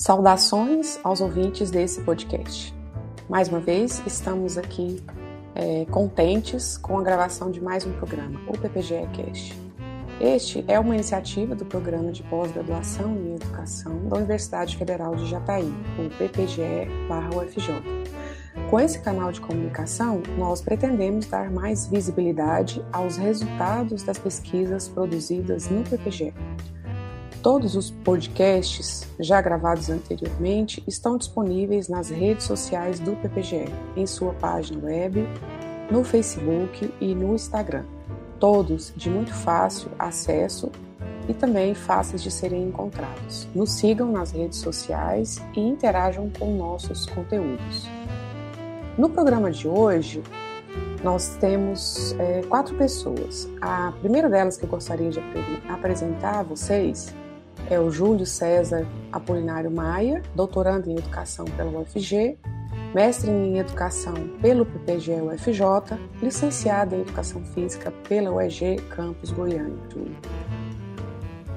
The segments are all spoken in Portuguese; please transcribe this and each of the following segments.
Saudações aos ouvintes desse podcast. Mais uma vez, estamos aqui é, contentes com a gravação de mais um programa, o PPGE Cast. Este é uma iniciativa do Programa de Pós-Graduação em Educação da Universidade Federal de Jataí, o PPGE-UFJ. Com esse canal de comunicação, nós pretendemos dar mais visibilidade aos resultados das pesquisas produzidas no PPGE Todos os podcasts já gravados anteriormente estão disponíveis nas redes sociais do PPGE, em sua página web, no Facebook e no Instagram. Todos de muito fácil acesso e também fáceis de serem encontrados. Nos sigam nas redes sociais e interajam com nossos conteúdos. No programa de hoje, nós temos é, quatro pessoas. A primeira delas que eu gostaria de apresentar a vocês é o Júlio César Apolinário Maia, doutorando em Educação pela UFG, mestre em Educação pelo PPG UFJ, licenciado em Educação Física pela UEG Campus Goiânia.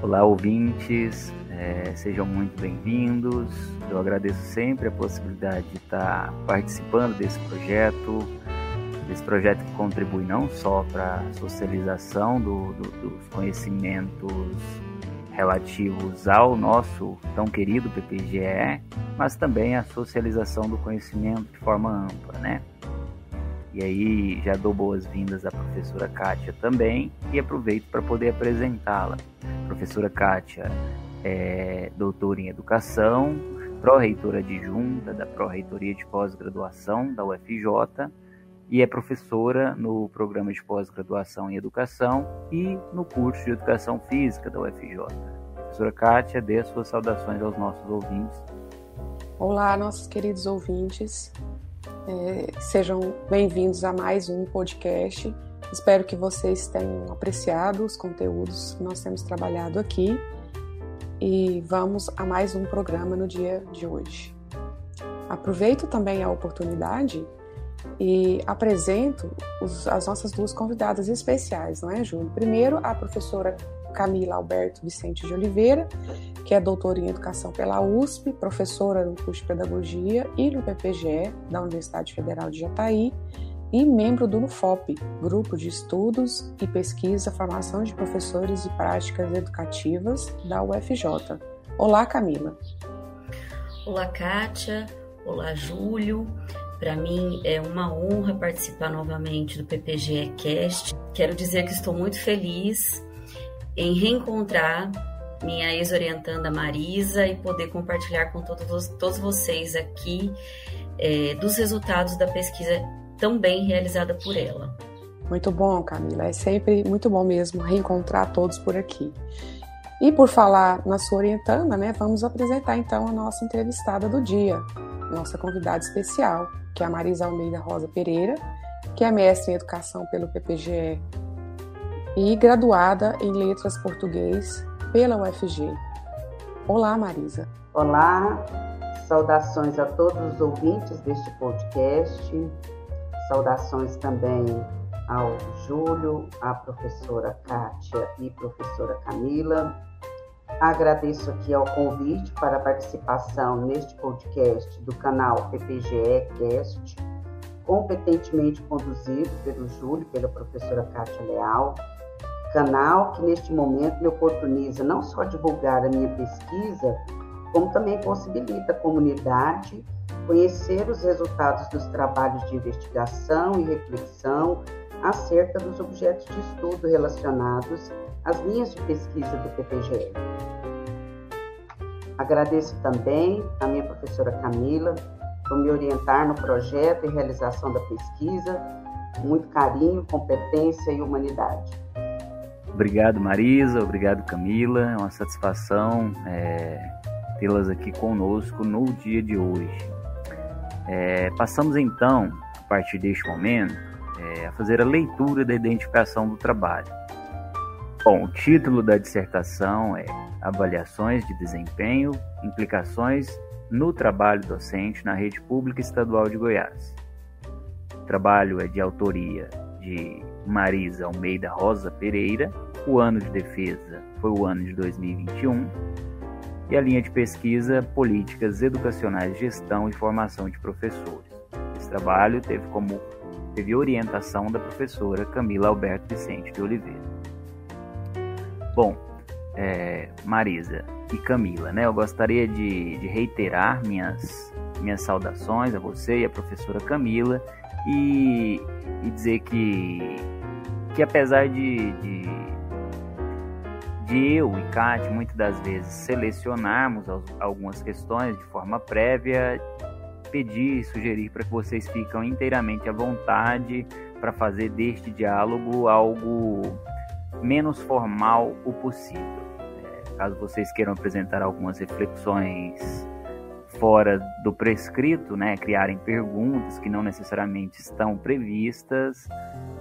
Olá, ouvintes, é, sejam muito bem-vindos. Eu agradeço sempre a possibilidade de estar participando desse projeto, desse projeto que contribui não só para a socialização do, do, dos conhecimentos relativos ao nosso tão querido PPGE, mas também a socialização do conhecimento de forma ampla, né? E aí já dou boas-vindas à professora Kátia também e aproveito para poder apresentá-la. Professora Kátia é doutora em Educação, pró-reitora adjunta da Pró-Reitoria de Pós-Graduação da UFJ e é professora no programa de pós-graduação em educação e no curso de educação física da UFJ. Professora Kátia, dê as suas saudações aos nossos ouvintes. Olá, nossos queridos ouvintes. É, sejam bem-vindos a mais um podcast. Espero que vocês tenham apreciado os conteúdos que nós temos trabalhado aqui e vamos a mais um programa no dia de hoje. Aproveito também a oportunidade e apresento os, as nossas duas convidadas especiais, não é, Júlio? Primeiro, a professora Camila Alberto Vicente de Oliveira, que é doutora em Educação pela USP, professora no curso de Pedagogia e no PPGE da Universidade Federal de Jataí e membro do NUFOP, Grupo de Estudos e Pesquisa Formação de Professores e Práticas Educativas da UFJ. Olá, Camila. Olá, Kátia. Olá, Júlio. Para mim é uma honra participar novamente do PPGE Cast. Quero dizer que estou muito feliz em reencontrar minha ex-orientanda Marisa e poder compartilhar com todos, todos vocês aqui é, dos resultados da pesquisa tão bem realizada por ela. Muito bom, Camila. É sempre muito bom mesmo reencontrar todos por aqui. E por falar na sua orientanda, né, vamos apresentar então a nossa entrevistada do dia, nossa convidada especial, que é a Marisa Almeida Rosa Pereira, que é mestre em Educação pelo PPGE e graduada em Letras Português pela UFG. Olá, Marisa. Olá, saudações a todos os ouvintes deste podcast, saudações também ao Júlio, à professora Kátia e professora Camila. Agradeço aqui ao convite para a participação neste podcast do canal PPGE Cast, competentemente conduzido pelo Júlio, pela professora Kátia Leal, canal que neste momento me oportuniza não só divulgar a minha pesquisa, como também possibilita a comunidade conhecer os resultados dos trabalhos de investigação e reflexão acerca dos objetos de estudo relacionados às linhas de pesquisa do PPGE. Agradeço também a minha professora Camila por me orientar no projeto e realização da pesquisa, com muito carinho, competência e humanidade. Obrigado, Marisa. Obrigado, Camila. É uma satisfação é, tê-las aqui conosco no dia de hoje. É, passamos então, a partir deste momento, é, a fazer a leitura da identificação do trabalho. Bom, o título da dissertação é Avaliações de Desempenho, Implicações no Trabalho Docente na Rede Pública Estadual de Goiás. O trabalho é de autoria de Marisa Almeida Rosa Pereira. O ano de defesa foi o ano de 2021. e a linha de pesquisa Políticas Educacionais, Gestão e Formação de Professores. Esse trabalho teve como teve orientação da professora Camila Alberto Vicente de Oliveira. Bom, é, Marisa e Camila, né? Eu gostaria de, de, reiterar minhas, minhas saudações a você e a professora Camila e, e dizer que, que apesar de, de, de eu e Kátia muitas das vezes selecionarmos algumas questões de forma prévia, pedir e sugerir para que vocês fiquem inteiramente à vontade para fazer deste diálogo algo menos formal o possível. É, caso vocês queiram apresentar algumas reflexões fora do prescrito, né, criarem perguntas que não necessariamente estão previstas,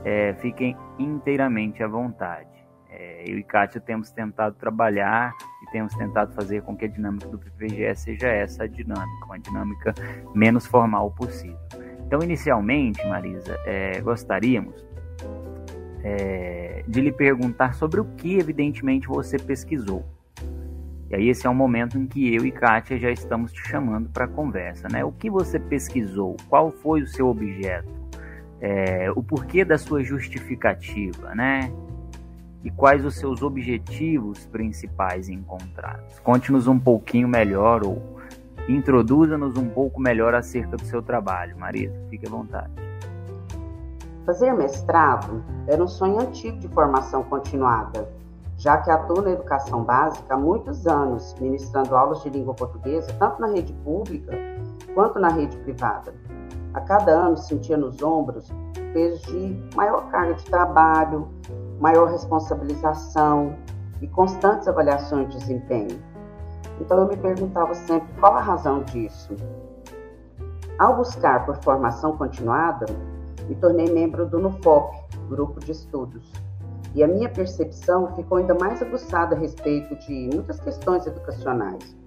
é, fiquem inteiramente à vontade. É, eu e Kátia temos tentado trabalhar e temos tentado fazer com que a dinâmica do PPGE seja essa dinâmica, uma dinâmica menos formal possível. Então, inicialmente, Marisa, é, gostaríamos é, de lhe perguntar sobre o que, evidentemente, você pesquisou. E aí esse é um momento em que eu e Kátia já estamos te chamando para conversa, né? O que você pesquisou? Qual foi o seu objeto? É, o porquê da sua justificativa, né? E quais os seus objetivos principais encontrados? Conte-nos um pouquinho melhor ou introduza-nos um pouco melhor acerca do seu trabalho, Marisa. Fique à vontade. Fazer mestrado era um sonho antigo de formação continuada, já que atuo na educação básica há muitos anos, ministrando aulas de língua portuguesa tanto na rede pública quanto na rede privada. A cada ano sentia nos ombros o peso de maior carga de trabalho, maior responsabilização e constantes avaliações de desempenho. Então eu me perguntava sempre qual a razão disso. Ao buscar por formação continuada, me tornei membro do NUFOP, Grupo de Estudos. E a minha percepção ficou ainda mais aguçada a respeito de muitas questões educacionais,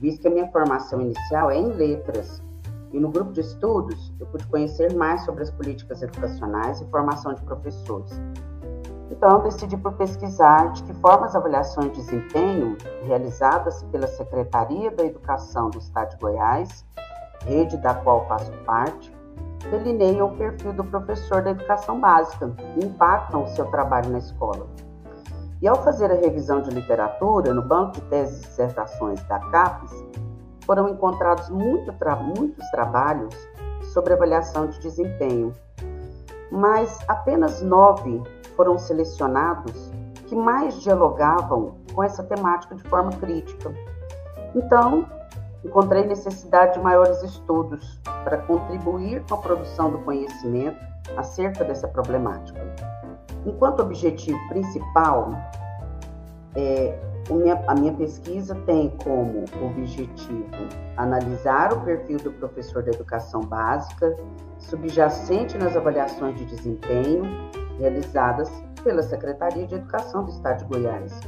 visto que a minha formação inicial é em letras. E no grupo de estudos, eu pude conhecer mais sobre as políticas educacionais e formação de professores. Então, decidi por pesquisar de que forma as avaliações de desempenho realizadas pela Secretaria da Educação do Estado de Goiás, rede da qual faço parte, delineiam o perfil do professor da educação básica e impactam o seu trabalho na escola. E ao fazer a revisão de literatura no banco de teses e dissertações da CAPES, foram encontrados muito tra muitos trabalhos sobre avaliação de desempenho, mas apenas nove foram selecionados que mais dialogavam com essa temática de forma crítica. Então, encontrei necessidade de maiores estudos para contribuir com a produção do conhecimento acerca dessa problemática. Enquanto objetivo principal, é, a minha pesquisa tem como objetivo analisar o perfil do professor da educação básica, subjacente nas avaliações de desempenho realizadas pela Secretaria de Educação do Estado de Goiás,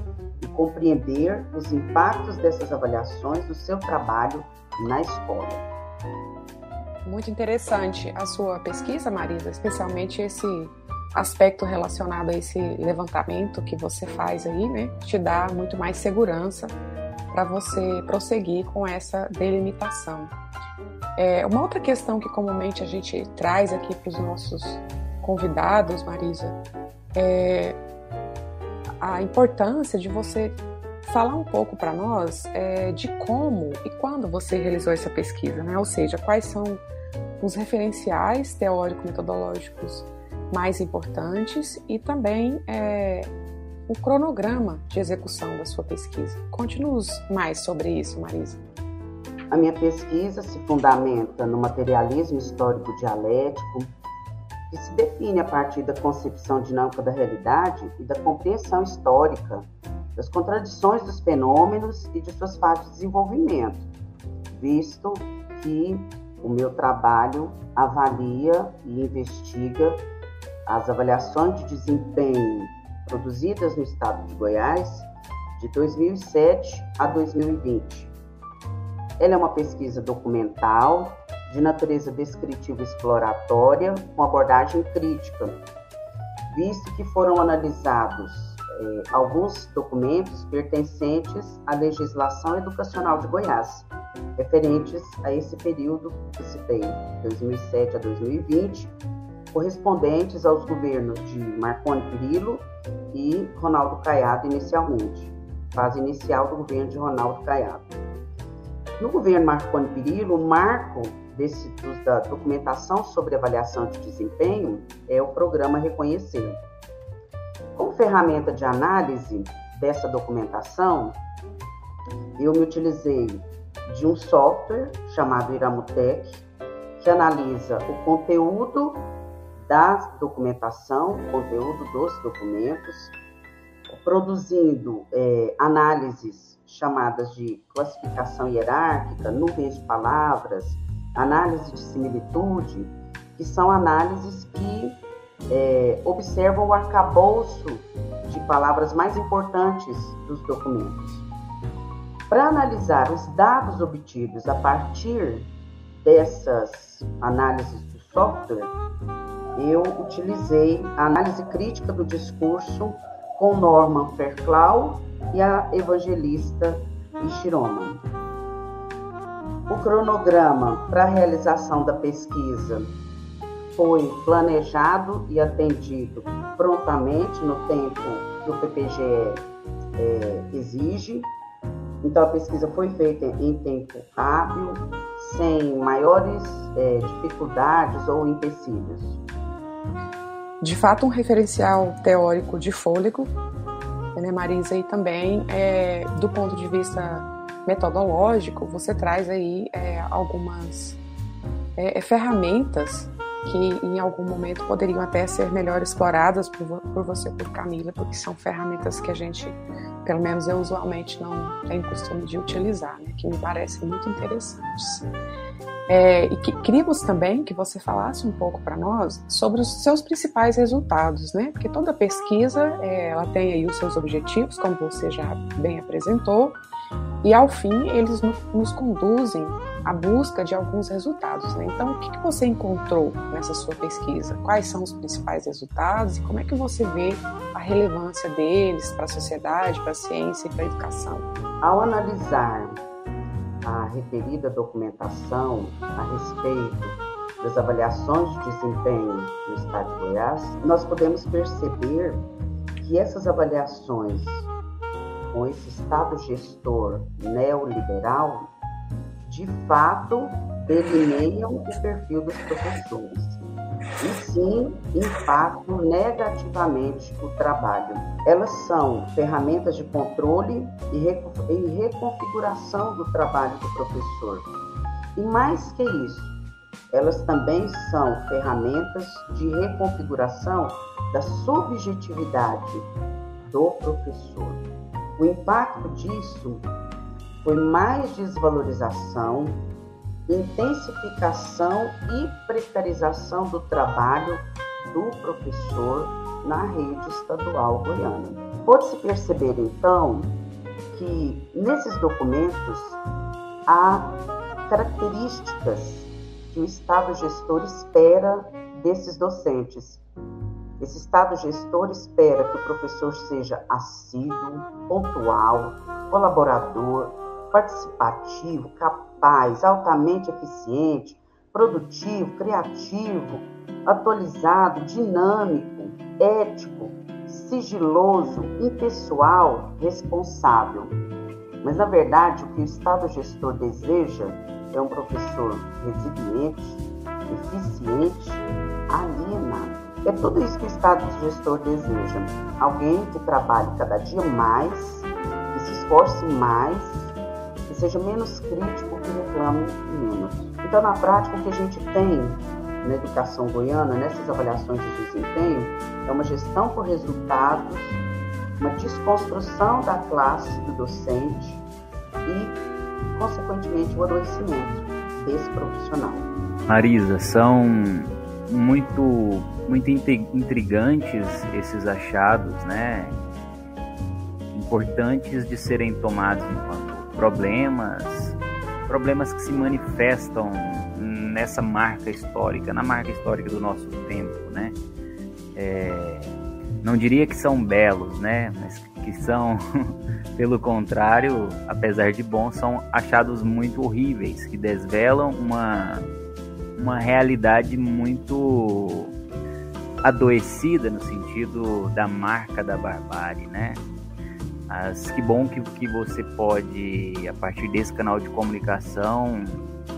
e compreender os impactos dessas avaliações no seu trabalho na escola. Muito interessante a sua pesquisa, Marisa, especialmente esse aspecto relacionado a esse levantamento que você faz aí, né? Te dá muito mais segurança para você prosseguir com essa delimitação. É, uma outra questão que comumente a gente traz aqui para os nossos convidados, Marisa, é a importância de você falar um pouco para nós é, de como e quando você realizou essa pesquisa, né? Ou seja, quais são os referenciais teórico-metodológicos mais importantes e também é, o cronograma de execução da sua pesquisa. Conte-nos mais sobre isso, Marisa. A minha pesquisa se fundamenta no materialismo histórico dialético, que se define a partir da concepção dinâmica da realidade e da compreensão histórica das contradições dos fenômenos e de suas fases de desenvolvimento, visto que o meu trabalho avalia e investiga as avaliações de desempenho produzidas no estado de Goiás de 2007 a 2020. Ela é uma pesquisa documental de natureza descritiva exploratória com abordagem crítica, visto que foram analisados é, alguns documentos pertencentes à legislação educacional de Goiás, referentes a esse período que citei, 2007 a 2020, correspondentes aos governos de Marconi Perillo e Ronaldo Caiado inicialmente, fase inicial do governo de Ronaldo Caiado. No governo Marconi Perillo, o marco desse, da documentação sobre avaliação de desempenho é o programa Reconhecer. Como ferramenta de análise dessa documentação, eu me utilizei de um software chamado Iramutec, que analisa o conteúdo da documentação, o conteúdo dos documentos, produzindo é, análises chamadas de classificação hierárquica, nuvens de palavras, análise de similitude, que são análises que é, observam o arcabouço de palavras mais importantes dos documentos. Para analisar os dados obtidos a partir dessas análises do software, eu utilizei a análise crítica do discurso com Norman Fairclough e a evangelista Ishiroman. O cronograma para a realização da pesquisa foi planejado e atendido prontamente no tempo que o PPGE é, exige. Então, a pesquisa foi feita em tempo hábil, sem maiores é, dificuldades ou empecilhos. De fato, um referencial teórico de fôlego, né, Marisa, e também é, do ponto de vista metodológico, você traz aí é, algumas é, é, ferramentas que em algum momento poderiam até ser melhor exploradas por, por você, por Camila, porque são ferramentas que a gente, pelo menos eu usualmente não tenho costume de utilizar, né, que me parecem muito interessantes. É, e que, queríamos também que você falasse um pouco para nós sobre os seus principais resultados, né? Porque toda pesquisa é, ela tem aí os seus objetivos, como você já bem apresentou, e ao fim eles nos conduzem à busca de alguns resultados. Né? Então, o que, você encontrou nessa sua pesquisa? Quais são os principais resultados e como é que você vê a relevância deles para a sociedade, para a ciência e para a educação? Ao analisar a referida documentação a respeito das avaliações de desempenho no Estado de Goiás, nós podemos perceber que essas avaliações com esse Estado gestor neoliberal, de fato delineiam o perfil dos professores e sim impactam negativamente o trabalho. Elas são ferramentas de controle e reconfiguração do trabalho do professor. E mais que isso, elas também são ferramentas de reconfiguração da subjetividade do professor. O impacto disso foi mais desvalorização, intensificação e precarização do trabalho do professor na rede estadual goiana. Pode-se perceber, então, que nesses documentos há características que o Estado gestor espera desses docentes, esse Estado gestor espera que o professor seja assíduo, pontual, colaborador, participativo, capaz, altamente eficiente, produtivo, criativo, atualizado, dinâmico, ético, sigiloso, impessoal, responsável. Mas, na verdade, o que o Estado gestor deseja é um professor resiliente, eficiente, alienado. É tudo isso que o Estado gestor deseja. Alguém que trabalhe cada dia mais, que se esforce mais, que seja menos crítico, que reclame menos. Então, na prática, o que a gente tem na educação goiana, nessas avaliações de desempenho, é uma gestão por resultados, uma desconstrução da classe do docente e, consequentemente, o adoecimento desse profissional. Marisa, são muito muito intrigantes esses achados, né? Importantes de serem tomados enquanto problemas, problemas que se manifestam nessa marca histórica, na marca histórica do nosso tempo, né? É, não diria que são belos, né? Mas que são, pelo contrário, apesar de bons, são achados muito horríveis, que desvelam uma, uma realidade muito adoecida no sentido da marca da barbárie, né? Mas que bom que, que você pode, a partir desse canal de comunicação,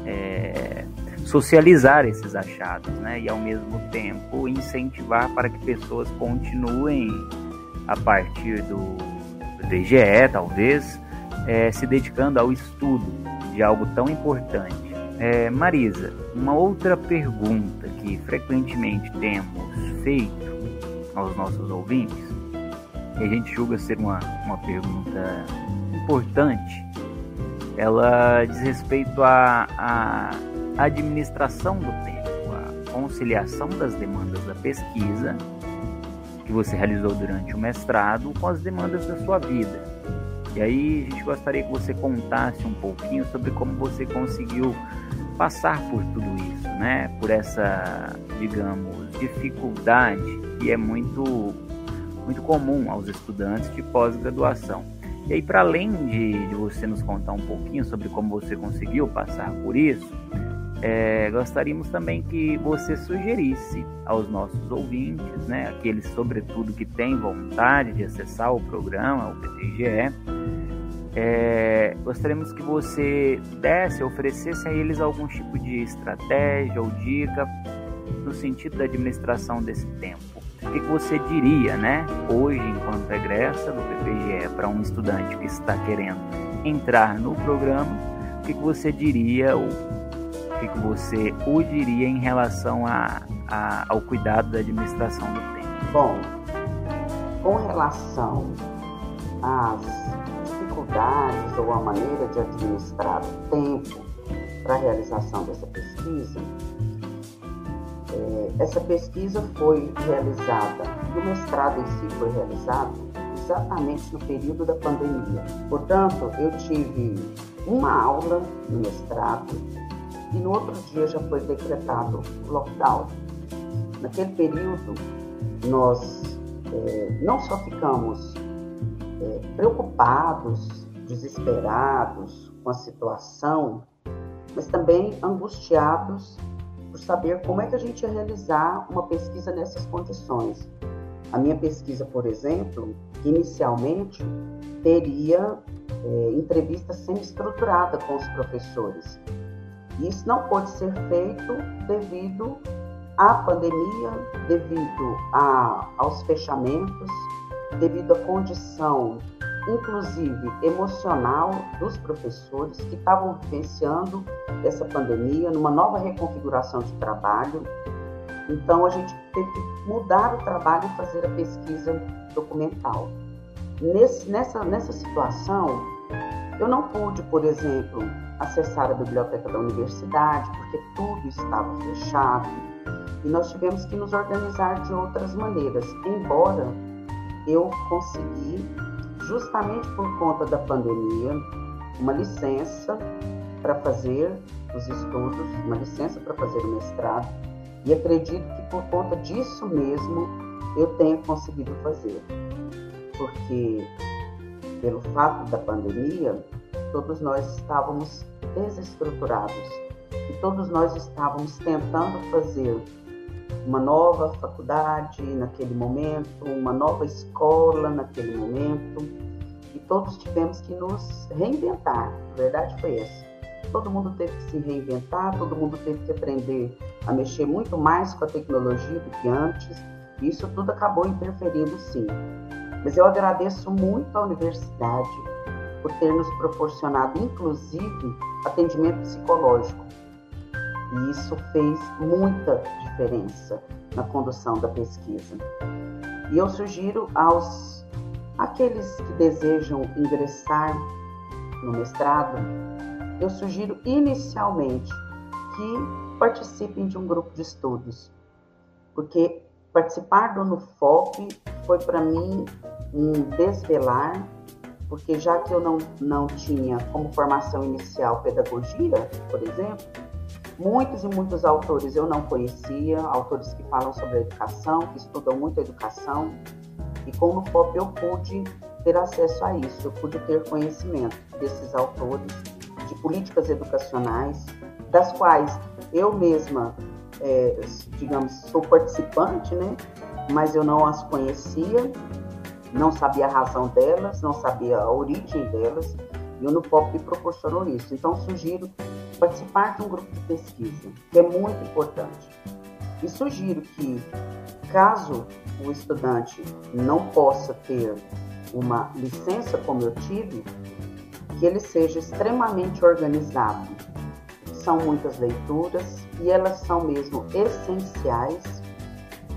é, socializar esses achados, né? E ao mesmo tempo incentivar para que pessoas continuem a partir do, do DGE, talvez, é, se dedicando ao estudo de algo tão importante. É, Marisa, uma outra pergunta que frequentemente temos feito aos nossos ouvintes, e a gente julga ser uma, uma pergunta importante, ela diz respeito à a administração do tempo, a conciliação das demandas da pesquisa que você realizou durante o mestrado com as demandas da sua vida. E aí a gente gostaria que você contasse um pouquinho sobre como você conseguiu passar por tudo isso, né? Por essa, digamos, dificuldade que é muito muito comum aos estudantes de pós-graduação. E aí, para além de, de, você nos contar um pouquinho sobre como você conseguiu passar por isso, é, gostaríamos também que você sugerisse aos nossos ouvintes, né, aqueles sobretudo que têm vontade de acessar o programa, o PTGE, é, gostaríamos que você desse, oferecesse a eles algum tipo de estratégia ou dica no sentido da administração desse tempo. O que, você diria, né, hoje, enquanto egressa do PPGE, para um estudante que está querendo entrar no programa? O que, você diria ou que, que você o diria em relação a, a, ao cuidado da administração do tempo? Bom, com relação às dificuldades ou a maneira de administrar o tempo para a realização dessa pesquisa, é, essa pesquisa foi realizada, o mestrado em si foi realizado exatamente no período da pandemia. Portanto, eu tive uma aula no mestrado e no outro dia já foi decretado lockdown. Naquele período, nós é, não só ficamos é, preocupados, desesperados com a situação, mas também angustiados por saber como é que a gente ia realizar uma pesquisa nessas condições. A minha pesquisa, por exemplo, inicialmente teria é, entrevista semi-estruturada com os professores. Isso não pode ser feito devido à pandemia, devido a, aos fechamentos, devido à condição, inclusive emocional, dos professores que estavam vivenciando essa pandemia, numa nova reconfiguração de trabalho. Então, a gente teve que mudar o trabalho e fazer a pesquisa documental. Nesse, nessa, nessa situação, eu não pude, por exemplo, acessar a biblioteca da universidade, porque tudo estava fechado. E nós tivemos que nos organizar de outras maneiras, embora eu consegui, justamente por conta da pandemia, uma licença para fazer os estudos, uma licença para fazer o mestrado, e acredito que por conta disso mesmo eu tenha conseguido fazer. Porque, pelo fato da pandemia, todos nós estávamos desestruturados e todos nós estávamos tentando fazer uma nova faculdade naquele momento, uma nova escola naquele momento, e todos tivemos que nos reinventar. A verdade foi essa. Todo mundo teve que se reinventar, todo mundo teve que aprender a mexer muito mais com a tecnologia do que antes, e isso tudo acabou interferindo sim. Mas eu agradeço muito à universidade, por ter nos proporcionado, inclusive, atendimento psicológico. E isso fez muita diferença na condução da pesquisa. E eu sugiro aos aqueles que desejam ingressar no mestrado, eu sugiro inicialmente que participem de um grupo de estudos, porque participar do NUFOP foi para mim um desvelar porque já que eu não, não tinha como formação inicial pedagogia, por exemplo, muitos e muitos autores eu não conhecia, autores que falam sobre educação, que estudam muito a educação, E com o FOP eu pude ter acesso a isso, eu pude ter conhecimento desses autores, de políticas educacionais, das quais eu mesma, é, digamos, sou participante, né? mas eu não as conhecia, não sabia a razão delas, não sabia a origem delas, e o NUPOP me proporcionou isso. Então, sugiro participar de um grupo de pesquisa, que é muito importante. E sugiro que, caso o estudante não possa ter uma licença como eu tive, que ele seja extremamente organizado. São muitas leituras e elas são mesmo essenciais,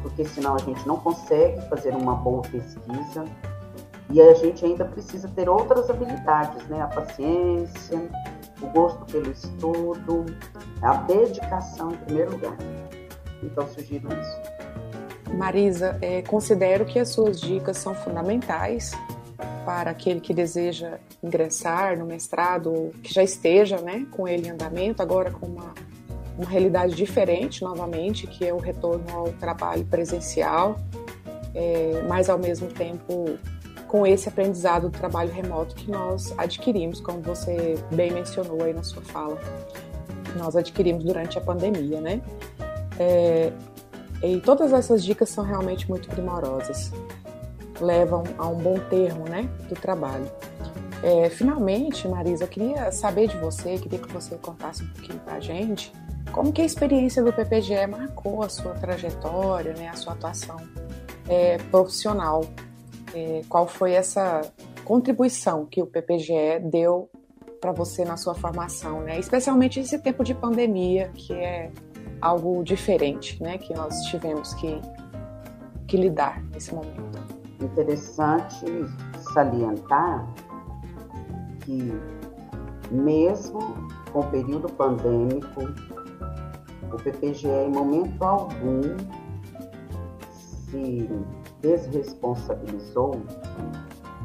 porque senão a gente não consegue fazer uma boa pesquisa e a gente ainda precisa ter outras habilidades, né? A paciência, o gosto pelo estudo, a dedicação em primeiro lugar. Então, sugiro isso. Marisa, é, considero que as suas dicas são fundamentais para aquele que deseja ingressar no mestrado ou que já esteja né, com ele em andamento, agora com uma, uma realidade diferente novamente, que é o retorno ao trabalho presencial, é, mas ao mesmo tempo com esse aprendizado do trabalho remoto que nós adquirimos, como você bem mencionou aí na sua fala, que nós adquirimos durante a pandemia, né? É, e todas essas dicas são realmente muito primorosas, levam a um bom termo, né, do trabalho. É, finalmente, Marisa, eu queria saber de você, queria que você contasse um pouquinho para a gente como que a experiência do PPGE marcou a sua trajetória, né, a sua atuação é, profissional é, qual foi essa contribuição que o PPGE deu para você na sua formação, né? Especialmente nesse tempo de pandemia, que é algo diferente, né? Que nós tivemos que, que lidar nesse momento. Interessante salientar que mesmo com o período pandêmico, o PPGE em momento algum se desresponsabilizou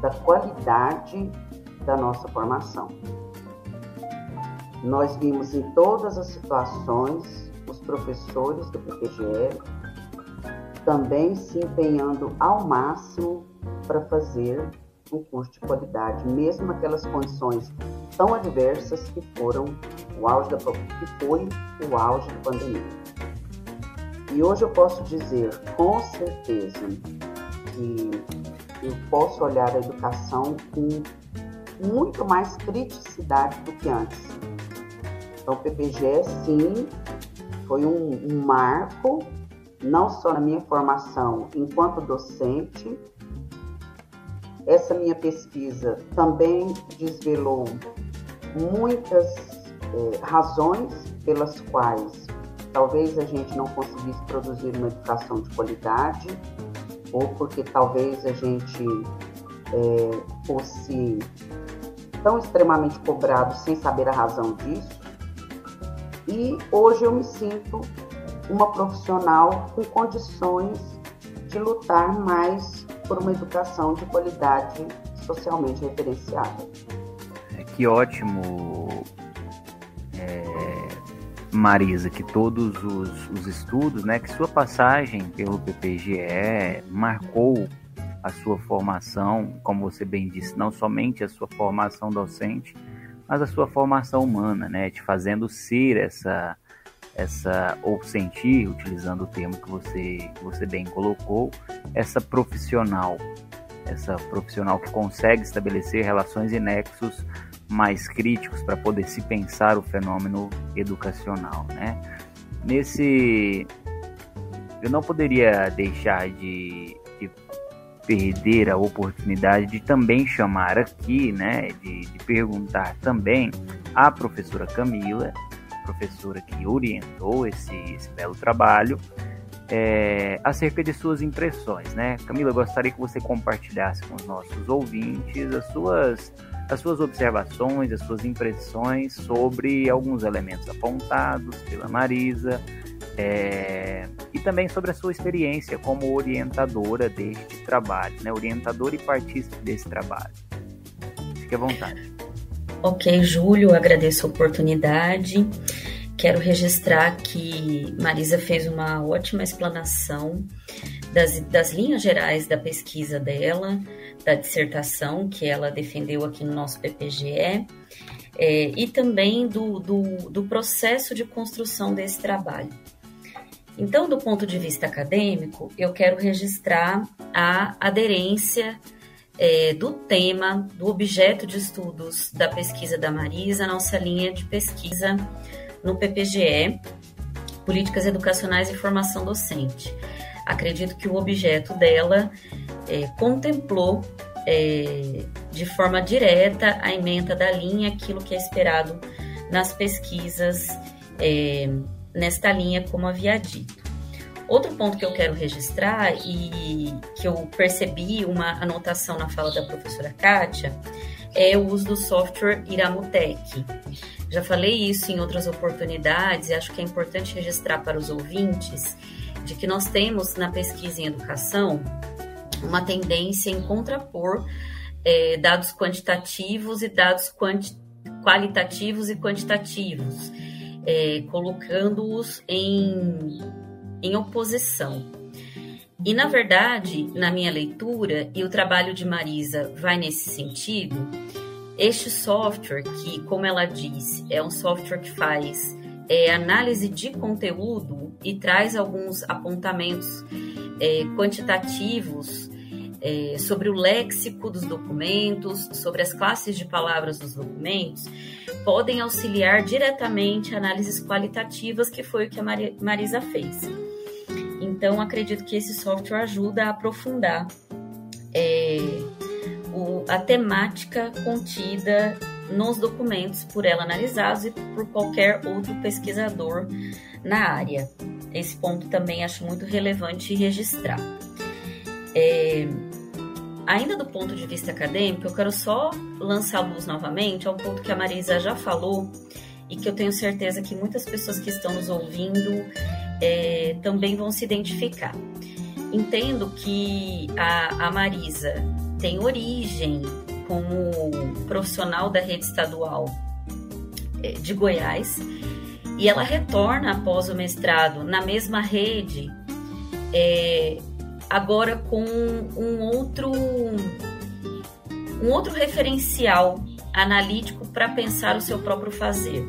da qualidade da nossa formação. Nós vimos em todas as situações os professores do PPGE também se empenhando ao máximo para fazer um curso de qualidade, mesmo aquelas condições tão adversas que foram o auge da que foi o auge da pandemia. E hoje eu posso dizer com certeza que eu posso olhar a educação com muito mais criticidade do que antes. Então, o PPGE, sim, foi um, um marco, não só na minha formação enquanto docente, essa minha pesquisa também desvelou muitas eh, razões pelas quais talvez a gente não conseguisse produzir uma educação de qualidade, ou porque talvez a gente é, fosse tão extremamente cobrado sem saber a razão disso. E hoje eu me sinto uma profissional com condições de lutar mais por uma educação de qualidade socialmente referenciada. Que ótimo é, Marisa, que todos os, os estudos, né, que sua passagem pelo PPGE marcou a sua formação, como você bem disse, não somente a sua formação docente, mas a sua formação humana, né, te fazendo ser essa essa ou sentir, utilizando o termo que você que você bem colocou, essa profissional, essa profissional que consegue estabelecer relações e nexos mais críticos para poder se pensar o fenômeno educacional, né? Nesse, eu não poderia deixar de, de perder a oportunidade de também chamar aqui, né, de, de perguntar também à professora Camila, professora que orientou esse, esse belo trabalho, é, acerca de suas impressões, né? Camila, gostaria que você compartilhasse com os nossos ouvintes as suas as suas observações, as suas impressões sobre alguns elementos apontados pela Marisa é, e também sobre a sua experiência como orientadora deste trabalho, né? orientadora e partícipe desse trabalho. Fique à vontade. Ok, Júlio, agradeço a oportunidade. Quero registrar que Marisa fez uma ótima explanação das, das linhas gerais da pesquisa dela, da dissertação que ela defendeu aqui no nosso PPGE, é, e também do, do, do processo de construção desse trabalho. Então, do ponto de vista acadêmico, eu quero registrar a aderência é, do tema, do objeto de estudos da pesquisa da Marisa, nossa linha de pesquisa no PPGE, Políticas Educacionais e Formação Docente. Acredito que o objeto dela é, contemplou é, de forma direta a emenda da linha, aquilo que é esperado nas pesquisas é, nesta linha, como havia dito. Outro ponto que eu quero registrar e que eu percebi uma anotação na fala da professora Kátia é o uso do software Iramutec. Já falei isso em outras oportunidades e acho que é importante registrar para os ouvintes de que nós temos na pesquisa em educação uma tendência em contrapor é, dados quantitativos e dados quanti qualitativos e quantitativos, é, colocando-os em, em oposição. E, na verdade, na minha leitura, e o trabalho de Marisa vai nesse sentido, este software, que, como ela disse, é um software que faz é, análise de conteúdo e traz alguns apontamentos é, quantitativos é, sobre o léxico dos documentos, sobre as classes de palavras dos documentos, podem auxiliar diretamente análises qualitativas, que foi o que a Marisa fez. Então, acredito que esse software ajuda a aprofundar é, o, a temática contida nos documentos por ela analisados e por qualquer outro pesquisador na área. Esse ponto também acho muito relevante registrar. É, ainda do ponto de vista acadêmico, eu quero só lançar luz novamente ao ponto que a Marisa já falou e que eu tenho certeza que muitas pessoas que estão nos ouvindo é, também vão se identificar. Entendo que a, a Marisa tem origem como profissional da rede estadual é, de Goiás e ela retorna após o mestrado na mesma rede é, agora com um outro um outro referencial analítico para pensar o seu próprio fazer.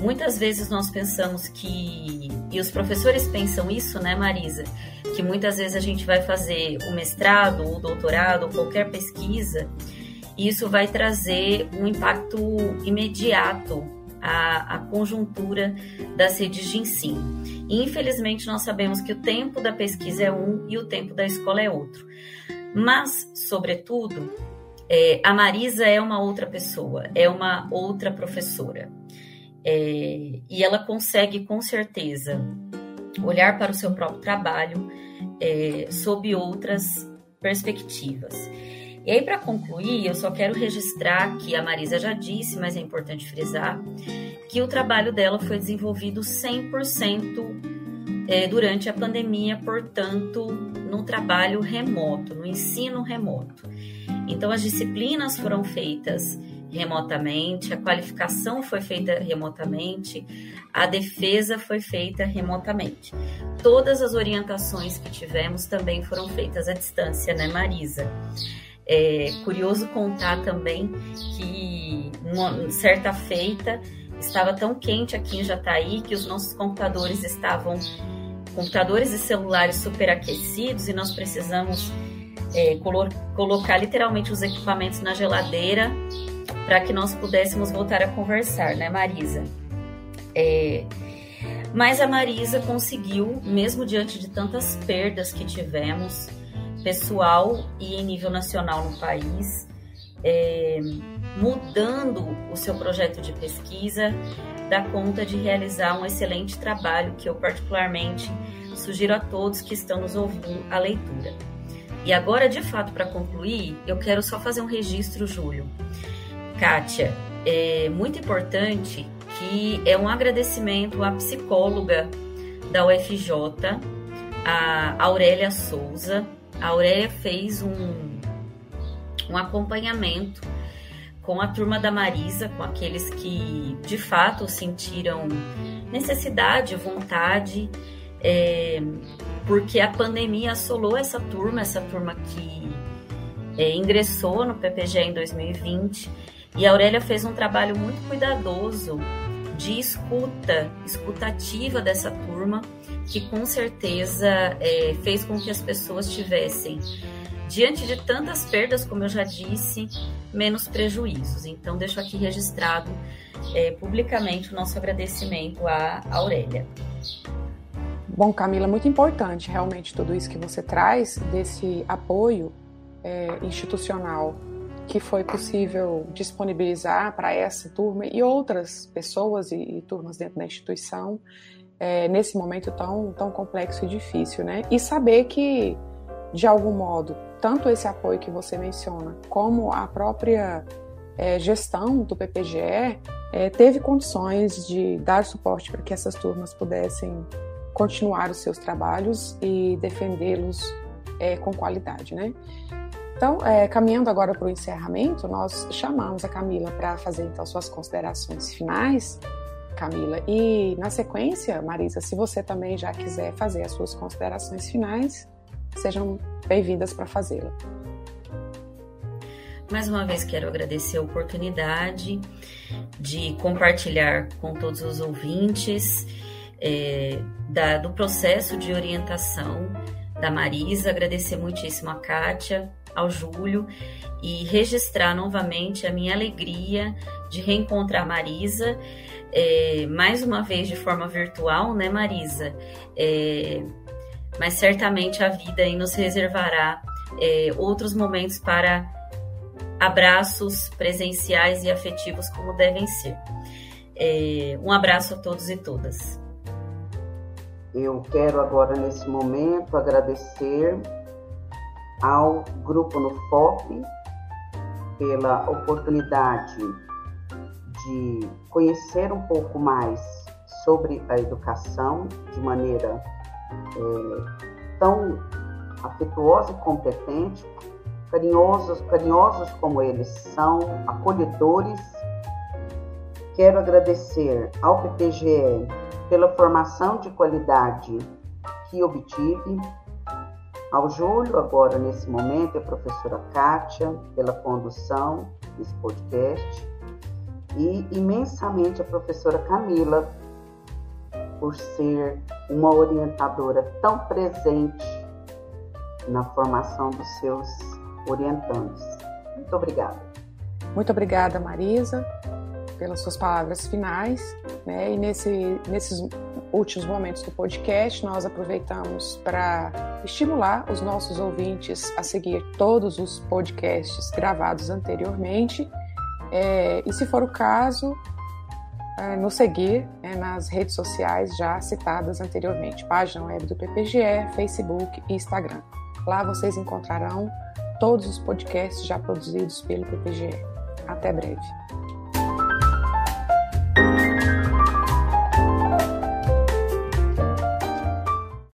Muitas vezes nós pensamos que e os professores pensam isso, né, Marisa? Que muitas vezes a gente vai fazer o mestrado, o doutorado, ou qualquer pesquisa, e isso vai trazer um impacto imediato à, à conjuntura das redes de ensino. E, infelizmente, nós sabemos que o tempo da pesquisa é um e o tempo da escola é outro. Mas, sobretudo, é, a Marisa é uma outra pessoa, é uma outra professora. É, e ela consegue, com certeza, olhar para o seu próprio trabalho é, sob outras perspectivas. E aí, para concluir, eu só quero registrar que a Marisa já disse, mas é importante frisar, que o trabalho dela foi desenvolvido 100% é, durante a pandemia, portanto, no trabalho remoto, no ensino remoto. Então, as disciplinas foram feitas remotamente, a qualificação foi feita remotamente, a defesa foi feita remotamente. Todas as orientações que tivemos também foram feitas à distância, né, Marisa? É curioso contar também que, certa feita, estava tão quente aqui em Jataí que os nossos computadores estavam computadores e celulares superaquecidos e nós precisamos é, colo colocar literalmente os equipamentos na geladeira para que nós pudéssemos voltar a conversar, né, Marisa? É, mas a Marisa conseguiu, mesmo diante de tantas perdas que tivemos, pessoal e em nível nacional no país, é, mudando o seu projeto de pesquisa, dá conta de realizar um excelente trabalho que eu particularmente sugiro a todos que estão nos ouvindo a leitura. E agora, de fato, para concluir, eu quero só fazer um registro, Júlio. Kátia, é muito importante que é um agradecimento à psicóloga da UFJ, a Aurélia Souza. A Aurélia fez um, um acompanhamento com a turma da Marisa, com aqueles que de fato sentiram necessidade, vontade é, porque a pandemia assolou essa turma, essa turma que é, ingressou no PPG em 2020, e a Aurélia fez um trabalho muito cuidadoso de escuta, escutativa dessa turma, que com certeza é, fez com que as pessoas tivessem, diante de tantas perdas, como eu já disse, menos prejuízos. Então, deixo aqui registrado é, publicamente o nosso agradecimento à Aurélia. Bom, Camila, muito importante realmente tudo isso que você traz, desse apoio é, institucional que foi possível disponibilizar para essa turma e outras pessoas e, e turmas dentro da instituição é, nesse momento tão, tão complexo e difícil, né? E saber que, de algum modo, tanto esse apoio que você menciona, como a própria é, gestão do PPGE é, teve condições de dar suporte para que essas turmas pudessem continuar os seus trabalhos e defendê-los é, com qualidade, né? Então, é, caminhando agora para o encerramento, nós chamamos a Camila para fazer então suas considerações finais, Camila. E na sequência, Marisa, se você também já quiser fazer as suas considerações finais, sejam bem-vindas para fazê-la. Mais uma vez quero agradecer a oportunidade de compartilhar com todos os ouvintes é, da, do processo de orientação da Marisa, agradecer muitíssimo a Kátia, ao Júlio e registrar novamente a minha alegria de reencontrar Marisa, é, mais uma vez de forma virtual, né, Marisa? É, mas certamente a vida aí nos reservará é, outros momentos para abraços presenciais e afetivos como devem ser. É, um abraço a todos e todas. Eu quero agora, nesse momento, agradecer ao Grupo no FOP pela oportunidade de conhecer um pouco mais sobre a educação de maneira é, tão afetuosa e competente, carinhosos, carinhosos como eles são, acolhedores. Quero agradecer ao PPGE pela formação de qualidade que obtive, ao Júlio, agora nesse momento, a professora Kátia, pela condução desse podcast, e imensamente a professora Camila, por ser uma orientadora tão presente na formação dos seus orientandos. Muito obrigada. Muito obrigada, Marisa pelas suas palavras finais. Né? E nesse, nesses últimos momentos do podcast, nós aproveitamos para estimular os nossos ouvintes a seguir todos os podcasts gravados anteriormente. É, e, se for o caso, é, nos seguir é, nas redes sociais já citadas anteriormente, página web do PPGE, Facebook e Instagram. Lá vocês encontrarão todos os podcasts já produzidos pelo PPGE. Até breve.